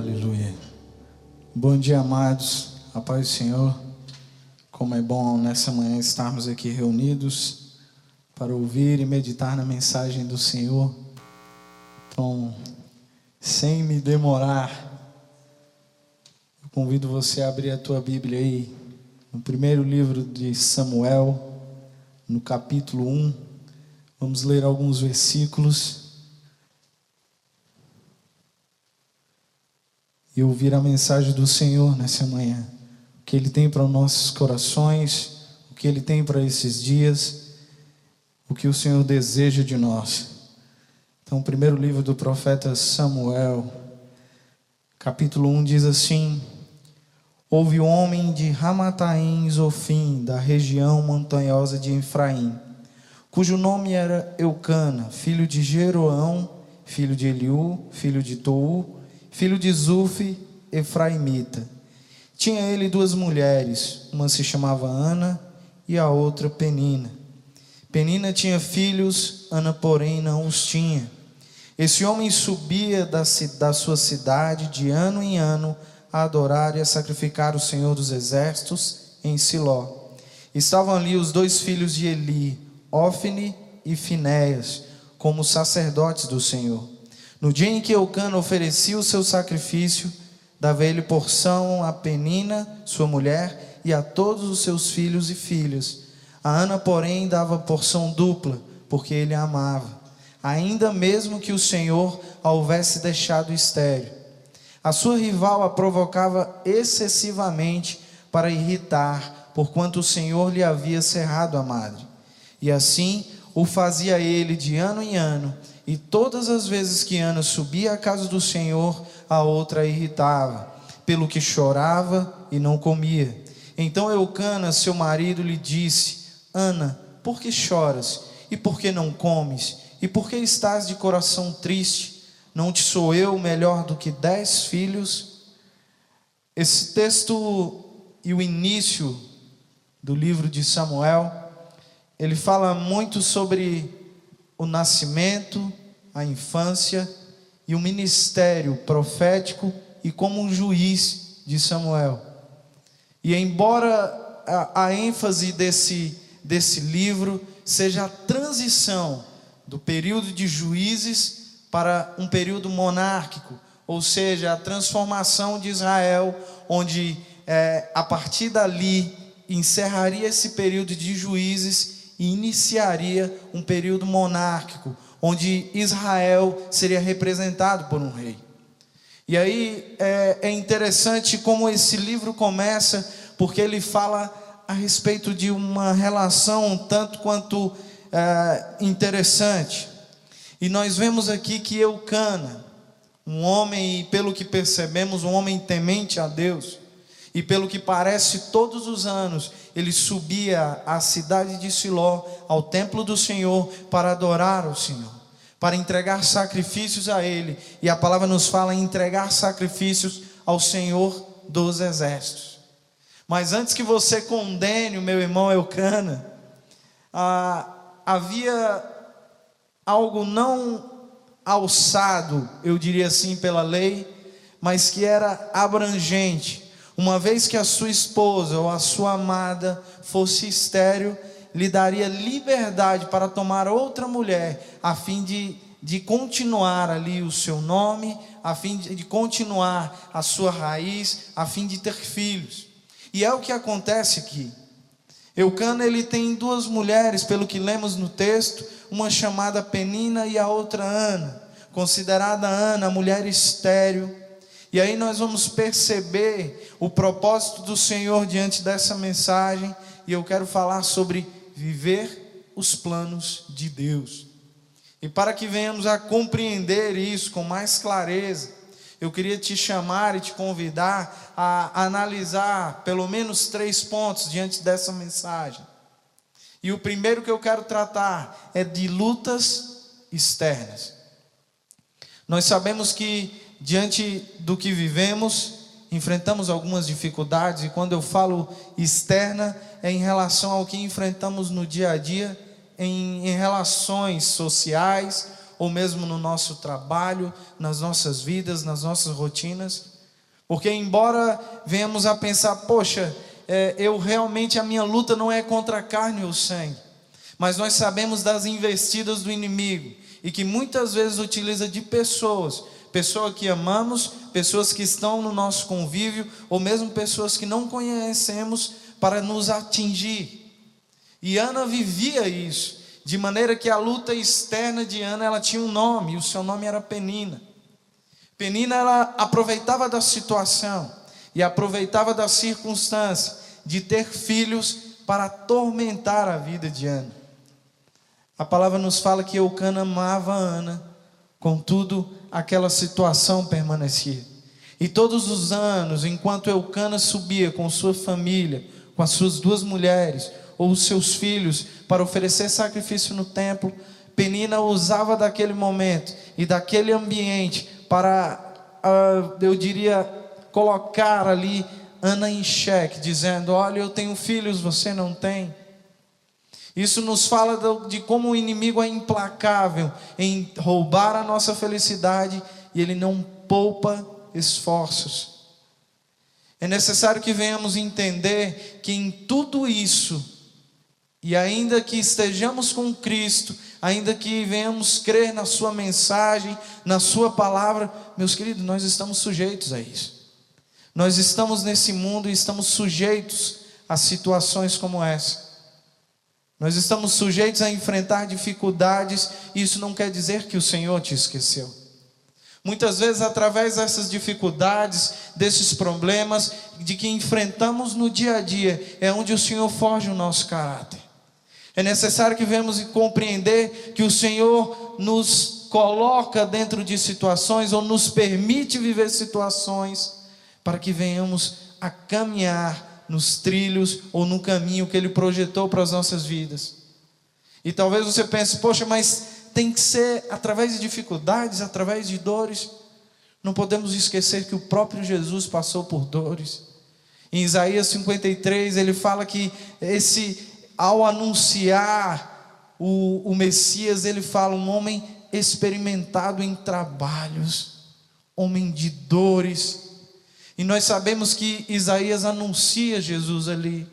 Aleluia. Bom dia, amados. A paz do Senhor. Como é bom nessa manhã estarmos aqui reunidos para ouvir e meditar na mensagem do Senhor. Então, sem me demorar, eu convido você a abrir a tua Bíblia aí, no primeiro livro de Samuel, no capítulo 1. Vamos ler alguns versículos. E ouvir a mensagem do Senhor nessa manhã. O que Ele tem para os nossos corações, o que Ele tem para esses dias, o que o Senhor deseja de nós. Então, o primeiro livro do profeta Samuel, capítulo 1, diz assim: Houve um homem de Ramataim Zofim, da região montanhosa de Efraim, cujo nome era Eucana, filho de Jeroão, filho de Eliú, filho de Tou, filho de Zufi, Efraimita. Tinha ele duas mulheres, uma se chamava Ana e a outra Penina. Penina tinha filhos, Ana, porém, não os tinha. Esse homem subia da, da sua cidade de ano em ano a adorar e a sacrificar o Senhor dos Exércitos em Siló. Estavam ali os dois filhos de Eli, Ofne e Finéias, como sacerdotes do Senhor. No dia em que Eucana oferecia o seu sacrifício, dava ele porção a Penina, sua mulher, e a todos os seus filhos e filhas. A Ana, porém, dava porção dupla, porque ele a amava, ainda mesmo que o Senhor a houvesse deixado estéril. A sua rival a provocava excessivamente para irritar, porquanto o Senhor lhe havia cerrado a madre. E assim o fazia ele de ano em ano, e todas as vezes que Ana subia à casa do Senhor, a outra a irritava, pelo que chorava e não comia. Então Eucana, seu marido, lhe disse: Ana, por que choras? E por que não comes? E por que estás de coração triste? Não te sou eu melhor do que dez filhos? Esse texto e o início do livro de Samuel, ele fala muito sobre o nascimento, a infância e o ministério profético e como um juiz de Samuel. E embora a, a ênfase desse, desse livro seja a transição do período de juízes para um período monárquico, ou seja, a transformação de Israel, onde é, a partir dali encerraria esse período de juízes e iniciaria um período monárquico, onde Israel seria representado por um rei. E aí é, é interessante como esse livro começa, porque ele fala a respeito de uma relação tanto quanto é, interessante. E nós vemos aqui que Eucana, um homem, e pelo que percebemos, um homem temente a Deus, e pelo que parece, todos os anos ele subia à cidade de Siló, ao templo do Senhor, para adorar o Senhor para entregar sacrifícios a Ele. E a palavra nos fala em entregar sacrifícios ao Senhor dos Exércitos. Mas antes que você condene o meu irmão Eucana, ah, havia algo não alçado, eu diria assim, pela lei, mas que era abrangente. Uma vez que a sua esposa ou a sua amada fosse estéril, lhe daria liberdade para tomar outra mulher, a fim de, de continuar ali o seu nome, a fim de, de continuar a sua raiz, a fim de ter filhos. E é o que acontece aqui. Eucana ele tem duas mulheres, pelo que lemos no texto, uma chamada Penina e a outra Ana, considerada Ana mulher estéril. E aí nós vamos perceber o propósito do Senhor diante dessa mensagem, e eu quero falar sobre viver os planos de Deus. E para que venhamos a compreender isso com mais clareza, eu queria te chamar e te convidar a analisar pelo menos três pontos diante dessa mensagem. E o primeiro que eu quero tratar é de lutas externas. Nós sabemos que diante do que vivemos, enfrentamos algumas dificuldades, e quando eu falo externa, é em relação ao que enfrentamos no dia a dia, em, em relações sociais ou mesmo no nosso trabalho, nas nossas vidas, nas nossas rotinas. Porque, embora venhamos a pensar, poxa, é, eu realmente, a minha luta não é contra a carne ou sangue, mas nós sabemos das investidas do inimigo e que muitas vezes utiliza de pessoas, pessoas que amamos, pessoas que estão no nosso convívio, ou mesmo pessoas que não conhecemos, para nos atingir. E Ana vivia isso. De maneira que a luta externa de Ana, ela tinha um nome, o seu nome era Penina. Penina, ela aproveitava da situação e aproveitava da circunstância de ter filhos para atormentar a vida de Ana. A palavra nos fala que Eucana amava Ana, contudo, aquela situação permanecia. E todos os anos, enquanto Eucana subia com sua família, com as suas duas mulheres, ou os seus filhos para oferecer sacrifício no templo, Penina usava daquele momento e daquele ambiente para, uh, eu diria, colocar ali Ana em xeque, dizendo: Olha, eu tenho filhos, você não tem. Isso nos fala de como o inimigo é implacável em roubar a nossa felicidade e ele não poupa esforços. É necessário que venhamos entender que em tudo isso, e ainda que estejamos com Cristo, ainda que venhamos crer na Sua mensagem, na Sua palavra, meus queridos, nós estamos sujeitos a isso. Nós estamos nesse mundo e estamos sujeitos a situações como essa. Nós estamos sujeitos a enfrentar dificuldades, e isso não quer dizer que o Senhor te esqueceu. Muitas vezes, através dessas dificuldades, desses problemas, de que enfrentamos no dia a dia, é onde o Senhor forge o nosso caráter. É necessário que venhamos compreender que o Senhor nos coloca dentro de situações ou nos permite viver situações para que venhamos a caminhar nos trilhos ou no caminho que Ele projetou para as nossas vidas. E talvez você pense, poxa, mas tem que ser através de dificuldades, através de dores. Não podemos esquecer que o próprio Jesus passou por dores. Em Isaías 53, ele fala que esse ao anunciar o, o Messias, ele fala: um homem experimentado em trabalhos, homem de dores. E nós sabemos que Isaías anuncia Jesus ali.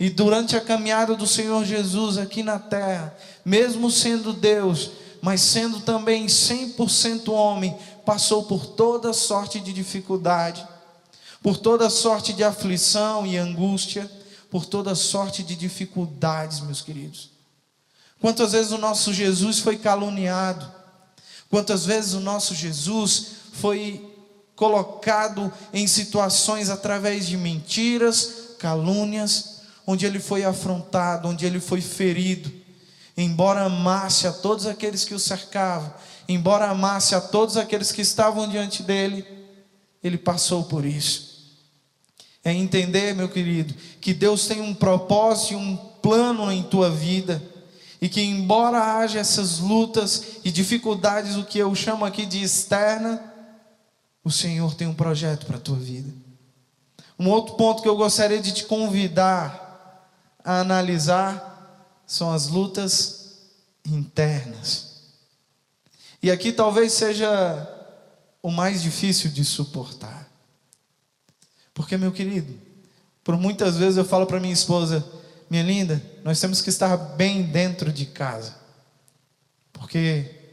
E durante a caminhada do Senhor Jesus aqui na terra, mesmo sendo Deus, mas sendo também 100% homem, passou por toda sorte de dificuldade, por toda sorte de aflição e angústia por toda sorte de dificuldades, meus queridos. Quantas vezes o nosso Jesus foi caluniado, quantas vezes o nosso Jesus foi colocado em situações através de mentiras, calúnias, onde ele foi afrontado, onde ele foi ferido, embora amasse a todos aqueles que o cercavam, embora amasse a todos aqueles que estavam diante dele, ele passou por isso. É entender, meu querido, que Deus tem um propósito e um plano em tua vida. E que, embora haja essas lutas e dificuldades, o que eu chamo aqui de externa, o Senhor tem um projeto para a tua vida. Um outro ponto que eu gostaria de te convidar a analisar são as lutas internas. E aqui talvez seja o mais difícil de suportar. Porque, meu querido, por muitas vezes eu falo para minha esposa, minha linda, nós temos que estar bem dentro de casa. Porque,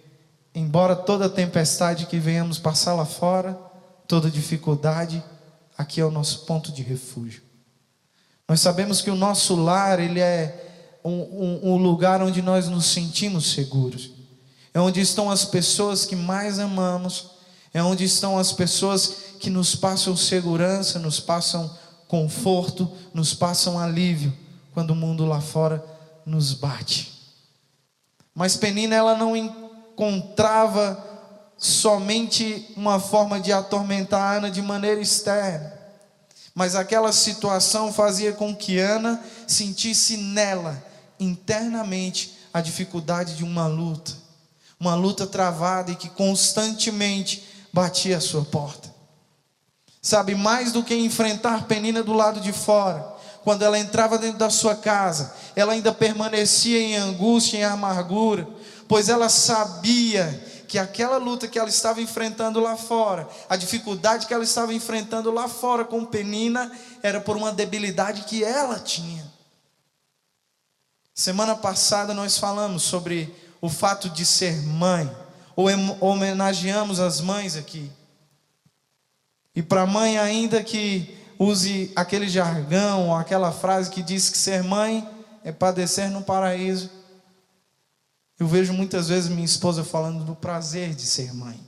embora toda tempestade que venhamos passar lá fora, toda dificuldade, aqui é o nosso ponto de refúgio. Nós sabemos que o nosso lar, ele é um, um, um lugar onde nós nos sentimos seguros. É onde estão as pessoas que mais amamos, é onde estão as pessoas que nos passam segurança, nos passam conforto, nos passam alívio quando o mundo lá fora nos bate. Mas Penina ela não encontrava somente uma forma de atormentar Ana de maneira externa, mas aquela situação fazia com que Ana sentisse nela internamente a dificuldade de uma luta, uma luta travada e que constantemente batia a sua porta. Sabe, mais do que enfrentar Penina do lado de fora, quando ela entrava dentro da sua casa, ela ainda permanecia em angústia, em amargura, pois ela sabia que aquela luta que ela estava enfrentando lá fora, a dificuldade que ela estava enfrentando lá fora com Penina, era por uma debilidade que ela tinha. Semana passada nós falamos sobre o fato de ser mãe, ou homenageamos as mães aqui. E para mãe, ainda que use aquele jargão, ou aquela frase que diz que ser mãe é padecer no paraíso, eu vejo muitas vezes minha esposa falando do prazer de ser mãe.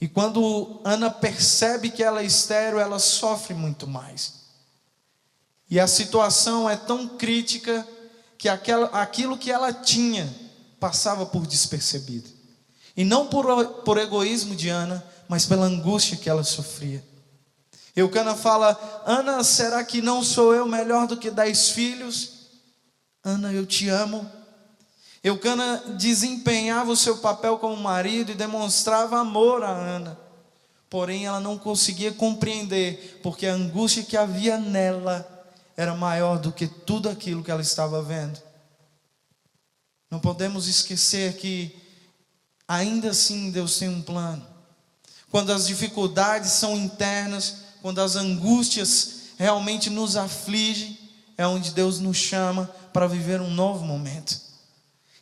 E quando Ana percebe que ela é estéreo, ela sofre muito mais. E a situação é tão crítica que aquela, aquilo que ela tinha passava por despercebido. E não por, por egoísmo de Ana, mas pela angústia que ela sofria. Eucana fala: Ana, será que não sou eu melhor do que dez filhos? Ana, eu te amo. Eucana desempenhava o seu papel como marido e demonstrava amor a Ana. Porém, ela não conseguia compreender, porque a angústia que havia nela era maior do que tudo aquilo que ela estava vendo. Não podemos esquecer que, ainda assim, Deus tem um plano. Quando as dificuldades são internas, quando as angústias realmente nos afligem, é onde Deus nos chama para viver um novo momento.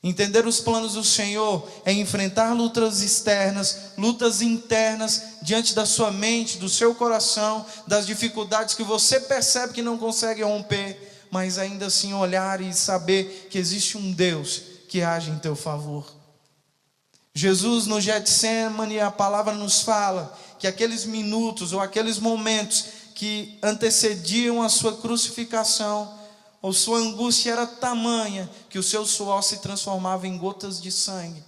Entender os planos do Senhor é enfrentar lutas externas, lutas internas diante da sua mente, do seu coração, das dificuldades que você percebe que não consegue romper, mas ainda assim olhar e saber que existe um Deus que age em teu favor. Jesus no Getsemane, a palavra nos fala que aqueles minutos ou aqueles momentos que antecediam a sua crucificação, ou sua angústia era tamanha que o seu suor se transformava em gotas de sangue.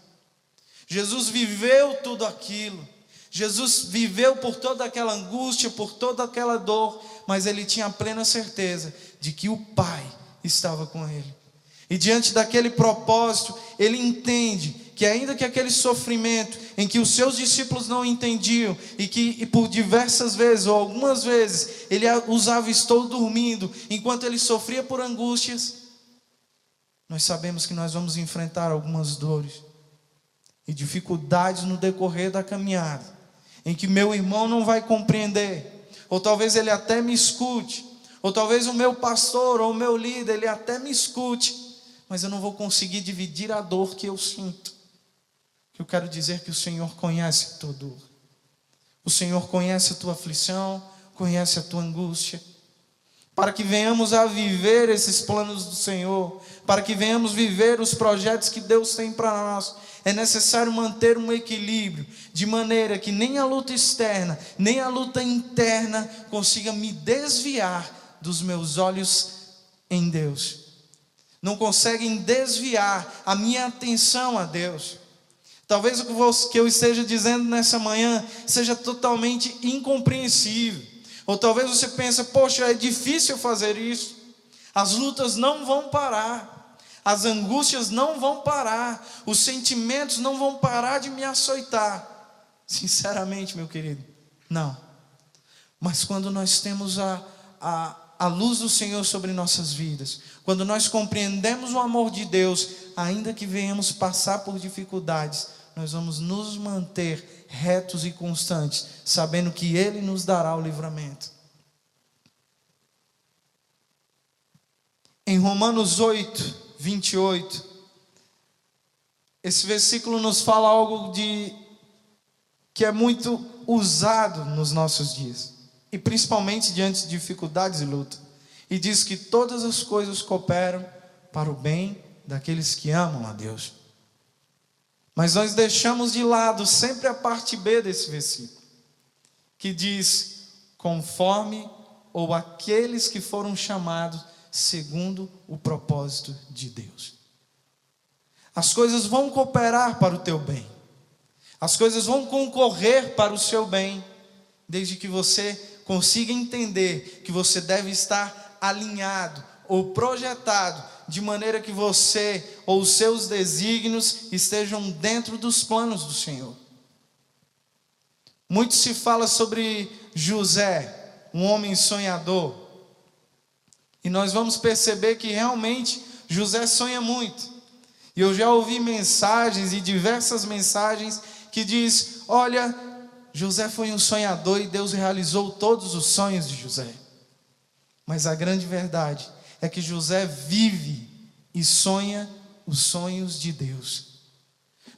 Jesus viveu tudo aquilo. Jesus viveu por toda aquela angústia, por toda aquela dor, mas ele tinha a plena certeza de que o Pai estava com ele. E diante daquele propósito, ele entende que ainda que aquele sofrimento em que os seus discípulos não entendiam e que e por diversas vezes ou algumas vezes ele usava estou dormindo enquanto ele sofria por angústias, nós sabemos que nós vamos enfrentar algumas dores e dificuldades no decorrer da caminhada, em que meu irmão não vai compreender, ou talvez ele até me escute, ou talvez o meu pastor ou o meu líder ele até me escute, mas eu não vou conseguir dividir a dor que eu sinto. Eu quero dizer que o Senhor conhece a tua dor. O Senhor conhece a tua aflição, conhece a tua angústia. Para que venhamos a viver esses planos do Senhor, para que venhamos viver os projetos que Deus tem para nós, é necessário manter um equilíbrio, de maneira que nem a luta externa, nem a luta interna consiga me desviar dos meus olhos em Deus. Não conseguem desviar a minha atenção a Deus. Talvez o que eu esteja dizendo nessa manhã seja totalmente incompreensível. Ou talvez você pense, poxa, é difícil fazer isso. As lutas não vão parar. As angústias não vão parar. Os sentimentos não vão parar de me açoitar. Sinceramente, meu querido, não. Mas quando nós temos a, a, a luz do Senhor sobre nossas vidas, quando nós compreendemos o amor de Deus, ainda que venhamos passar por dificuldades, nós vamos nos manter retos e constantes, sabendo que Ele nos dará o livramento. Em Romanos 8, 28, esse versículo nos fala algo de que é muito usado nos nossos dias, e principalmente diante de dificuldades e luta. E diz que todas as coisas cooperam para o bem daqueles que amam a Deus. Mas nós deixamos de lado sempre a parte B desse versículo, que diz: conforme ou aqueles que foram chamados segundo o propósito de Deus. As coisas vão cooperar para o teu bem, as coisas vão concorrer para o seu bem, desde que você consiga entender que você deve estar alinhado ou projetado de maneira que você ou os seus desígnios estejam dentro dos planos do Senhor. Muito se fala sobre José, um homem sonhador. E nós vamos perceber que realmente José sonha muito. E eu já ouvi mensagens e diversas mensagens que diz: "Olha, José foi um sonhador e Deus realizou todos os sonhos de José". Mas a grande verdade é que José vive e sonha os sonhos de Deus.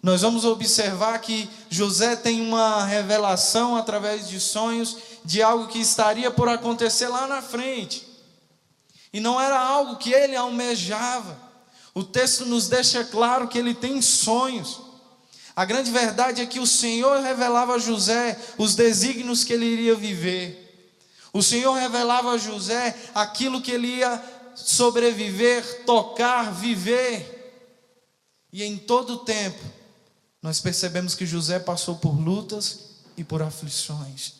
Nós vamos observar que José tem uma revelação através de sonhos de algo que estaria por acontecer lá na frente. E não era algo que ele almejava. O texto nos deixa claro que ele tem sonhos. A grande verdade é que o Senhor revelava a José os desígnios que ele iria viver. O Senhor revelava a José aquilo que ele ia sobreviver, tocar, viver. E em todo o tempo, nós percebemos que José passou por lutas e por aflições.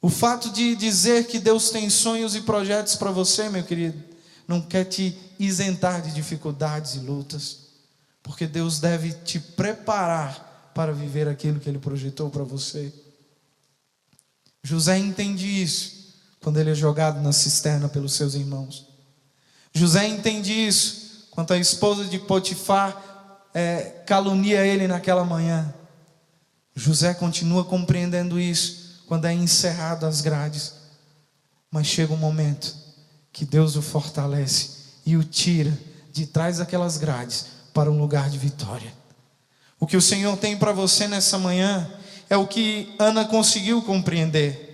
O fato de dizer que Deus tem sonhos e projetos para você, meu querido, não quer te isentar de dificuldades e lutas, porque Deus deve te preparar para viver aquilo que Ele projetou para você. José entende isso quando ele é jogado na cisterna pelos seus irmãos. José entende isso quando a esposa de Potifar é, calunia ele naquela manhã. José continua compreendendo isso quando é encerrado as grades. Mas chega um momento que Deus o fortalece e o tira de trás daquelas grades para um lugar de vitória. O que o Senhor tem para você nessa manhã é o que Ana conseguiu compreender.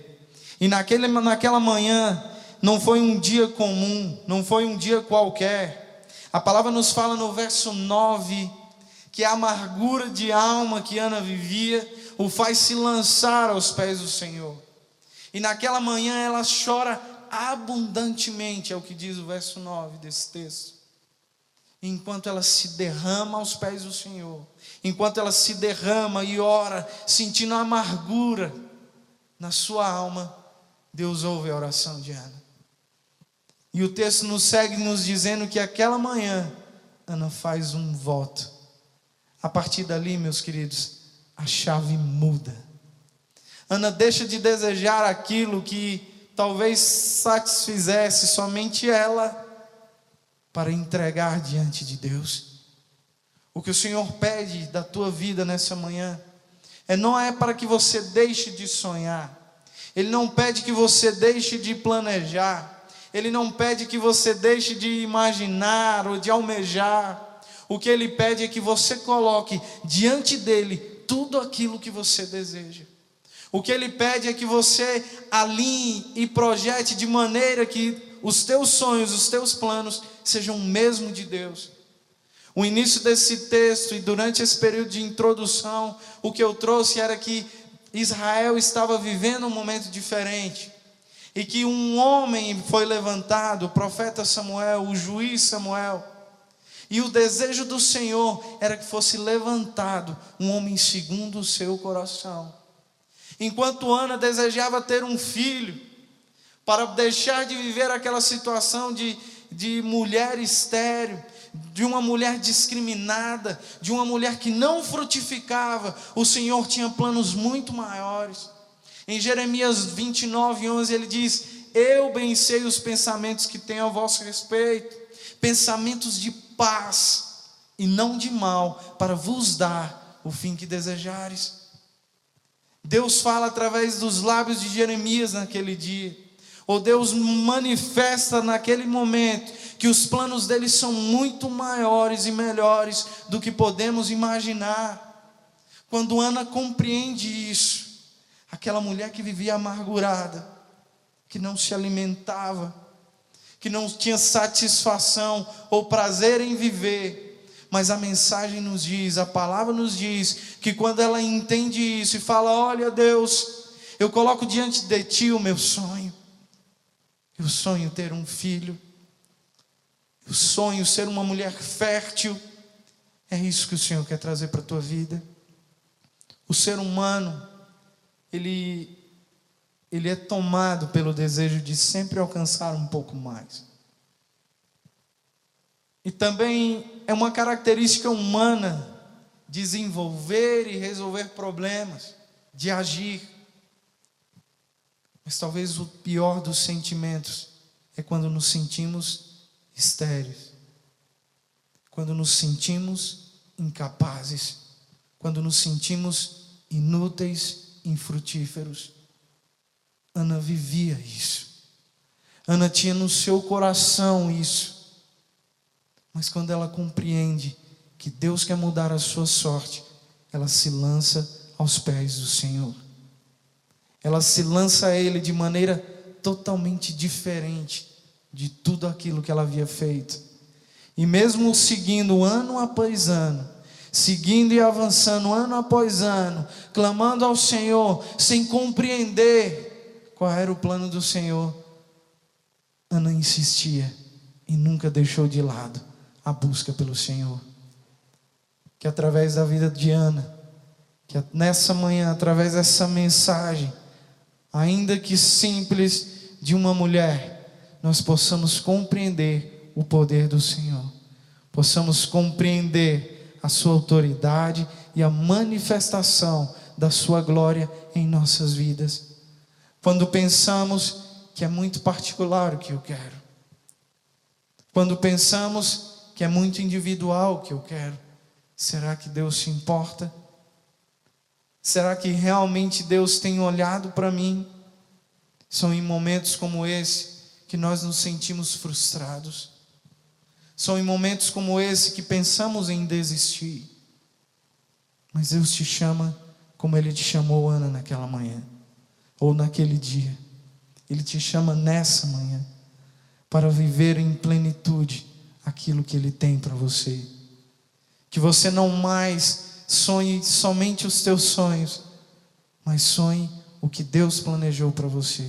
E naquele, naquela manhã não foi um dia comum, não foi um dia qualquer. A palavra nos fala no verso 9 que a amargura de alma que Ana vivia o faz se lançar aos pés do Senhor. E naquela manhã ela chora abundantemente, é o que diz o verso 9 desse texto. Enquanto ela se derrama aos pés do Senhor, enquanto ela se derrama e ora, sentindo a amargura na sua alma, Deus ouve a oração de Ana. E o texto nos segue nos dizendo que aquela manhã Ana faz um voto. A partir dali, meus queridos, a chave muda. Ana deixa de desejar aquilo que talvez satisfizesse somente ela para entregar diante de Deus. O que o Senhor pede da tua vida nessa manhã é não é para que você deixe de sonhar. Ele não pede que você deixe de planejar. Ele não pede que você deixe de imaginar ou de almejar. O que ele pede é que você coloque diante dele tudo aquilo que você deseja. O que ele pede é que você alinhe e projete de maneira que os teus sonhos, os teus planos sejam o mesmo de Deus. O início desse texto e durante esse período de introdução, o que eu trouxe era que Israel estava vivendo um momento diferente. E que um homem foi levantado, o profeta Samuel, o juiz Samuel, e o desejo do Senhor era que fosse levantado um homem segundo o seu coração. Enquanto Ana desejava ter um filho, para deixar de viver aquela situação de, de mulher estéril, de uma mulher discriminada, de uma mulher que não frutificava, o Senhor tinha planos muito maiores. Em Jeremias 29, 11, ele diz: Eu bem sei os pensamentos que tenho a vosso respeito, pensamentos de paz e não de mal, para vos dar o fim que desejares. Deus fala através dos lábios de Jeremias naquele dia, ou Deus manifesta naquele momento que os planos dele são muito maiores e melhores do que podemos imaginar. Quando Ana compreende isso, aquela mulher que vivia amargurada, que não se alimentava, que não tinha satisfação ou prazer em viver. Mas a mensagem nos diz, a palavra nos diz, que quando ela entende isso e fala: Olha, Deus, eu coloco diante de ti o meu sonho. Eu sonho ter um filho. Eu sonho ser uma mulher fértil. É isso que o Senhor quer trazer para a tua vida. O ser humano, ele ele é tomado pelo desejo de sempre alcançar um pouco mais. E também é uma característica humana desenvolver e resolver problemas, de agir. Mas talvez o pior dos sentimentos é quando nos sentimos estéreis. quando nos sentimos incapazes, quando nos sentimos inúteis, infrutíferos. Ana vivia isso. Ana tinha no seu coração isso. Mas quando ela compreende que Deus quer mudar a sua sorte, ela se lança aos pés do Senhor. Ela se lança a Ele de maneira totalmente diferente de tudo aquilo que ela havia feito. E mesmo seguindo ano após ano, seguindo e avançando ano após ano, clamando ao Senhor, sem compreender qual era o plano do Senhor, Ana insistia e nunca deixou de lado a busca pelo Senhor. Que através da vida de Ana, que nessa manhã, através dessa mensagem, ainda que simples, de uma mulher, nós possamos compreender o poder do Senhor, possamos compreender a Sua autoridade e a manifestação da Sua glória em nossas vidas. Quando pensamos que é muito particular o que eu quero, quando pensamos que é muito individual o que eu quero, será que Deus se importa? Será que realmente Deus tem olhado para mim? São em momentos como esse que nós nos sentimos frustrados. São em momentos como esse que pensamos em desistir. Mas Deus te chama como Ele te chamou, Ana, naquela manhã, ou naquele dia. Ele te chama nessa manhã, para viver em plenitude aquilo que Ele tem para você. Que você não mais sonhe somente os teus sonhos, mas sonhe o que Deus planejou para você.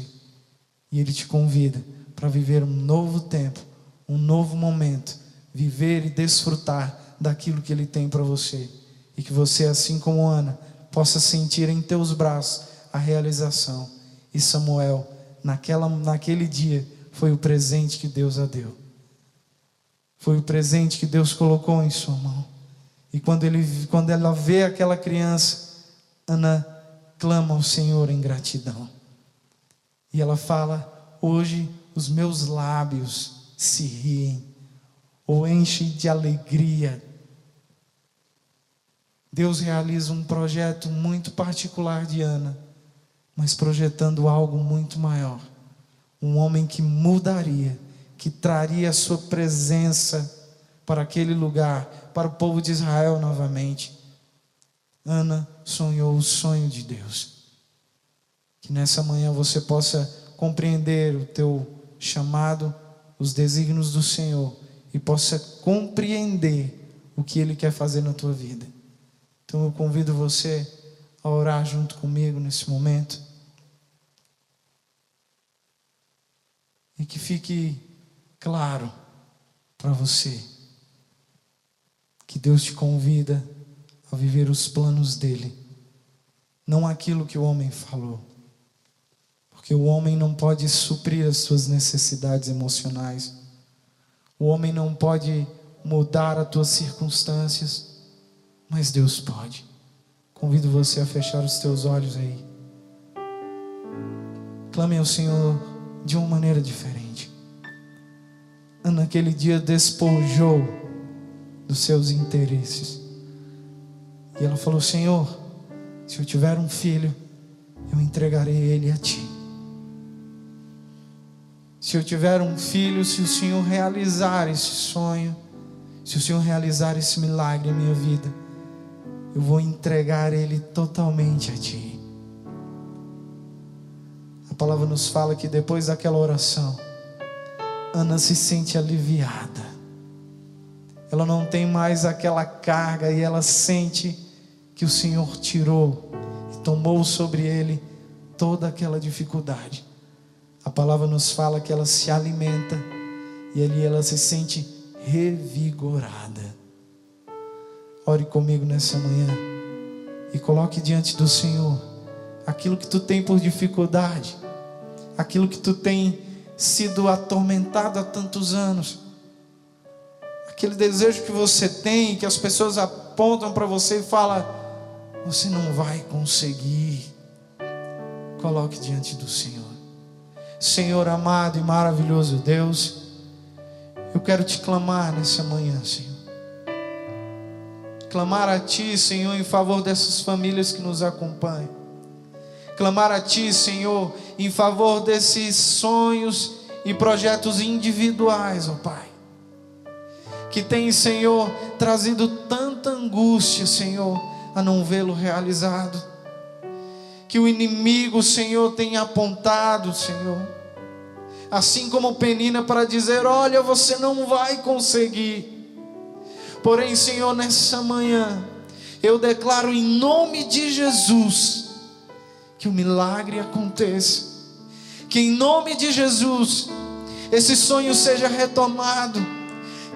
E Ele te convida para viver um novo tempo, um novo momento, viver e desfrutar daquilo que Ele tem para você. E que você, assim como Ana, possa sentir em teus braços a realização. E Samuel, naquela, naquele dia, foi o presente que Deus a deu. Foi o presente que Deus colocou em sua mão. E quando, ele, quando ela vê aquela criança, Ana clama ao Senhor em gratidão. E ela fala: Hoje os meus lábios se riem, ou enchem de alegria. Deus realiza um projeto muito particular de Ana, mas projetando algo muito maior. Um homem que mudaria, que traria a sua presença para aquele lugar, para o povo de Israel novamente. Ana sonhou o sonho de Deus. Que nessa manhã você possa compreender o teu chamado, os desígnios do Senhor e possa compreender o que Ele quer fazer na tua vida. Então eu convido você a orar junto comigo nesse momento. E que fique claro para você que Deus te convida a viver os planos dele, não aquilo que o homem falou. Porque o homem não pode suprir as suas necessidades emocionais. O homem não pode mudar as tuas circunstâncias, mas Deus pode. Convido você a fechar os teus olhos aí. Clame ao Senhor de uma maneira diferente. Naquele dia despojou dos seus interesses. E ela falou: Senhor, se eu tiver um filho, eu entregarei ele a ti. Se eu tiver um filho, se o Senhor realizar esse sonho, se o Senhor realizar esse milagre em minha vida, eu vou entregar ele totalmente a ti. A palavra nos fala que depois daquela oração, Ana se sente aliviada ela não tem mais aquela carga e ela sente que o Senhor tirou e tomou sobre ele toda aquela dificuldade. A palavra nos fala que ela se alimenta e ali ela se sente revigorada. Ore comigo nessa manhã e coloque diante do Senhor aquilo que tu tem por dificuldade, aquilo que tu tem sido atormentado há tantos anos aquele desejo que você tem, que as pessoas apontam para você e falam: você não vai conseguir. Coloque diante do Senhor. Senhor amado e maravilhoso Deus, eu quero te clamar nessa manhã, Senhor. Clamar a Ti, Senhor, em favor dessas famílias que nos acompanham. Clamar a Ti, Senhor, em favor desses sonhos e projetos individuais, ó Pai. Que tem, Senhor, trazido tanta angústia, Senhor, a não vê-lo realizado. Que o inimigo, Senhor, tem apontado, Senhor assim como Penina, para dizer: Olha, você não vai conseguir. Porém, Senhor, nessa manhã, eu declaro em nome de Jesus que o milagre aconteça, que em nome de Jesus esse sonho seja retomado,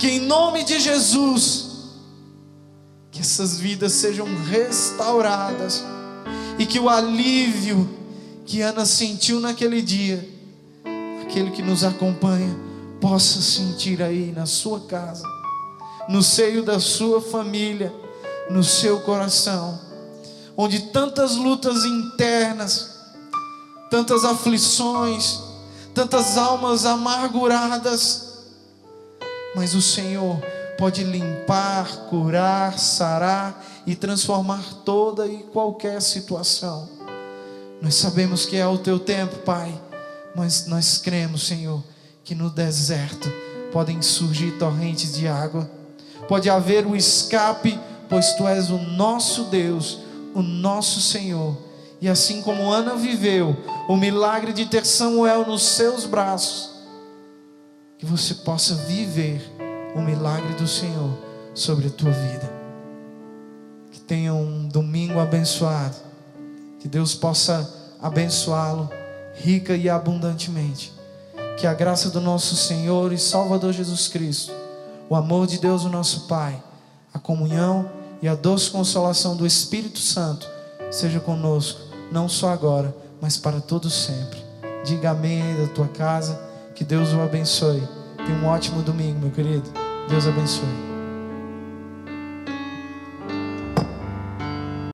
que em nome de Jesus que essas vidas sejam restauradas e que o alívio que Ana sentiu naquele dia aquele que nos acompanha possa sentir aí na sua casa, no seio da sua família, no seu coração, onde tantas lutas internas, tantas aflições, tantas almas amarguradas, mas o Senhor pode limpar, curar, sarar e transformar toda e qualquer situação. Nós sabemos que é o teu tempo, Pai mas nós cremos, Senhor, que no deserto podem surgir torrentes de água, pode haver um escape, pois Tu és o nosso Deus, o nosso Senhor. E assim como Ana viveu o milagre de ter Samuel nos seus braços, que você possa viver o milagre do Senhor sobre a tua vida. Que tenha um domingo abençoado. Que Deus possa abençoá-lo rica e abundantemente. Que a graça do nosso Senhor e Salvador Jesus Cristo, o amor de Deus, o nosso Pai, a comunhão e a doce consolação do Espírito Santo seja conosco, não só agora, mas para todos sempre. Diga amém aí da tua casa, que Deus o abençoe. Tenha um ótimo domingo, meu querido. Deus abençoe.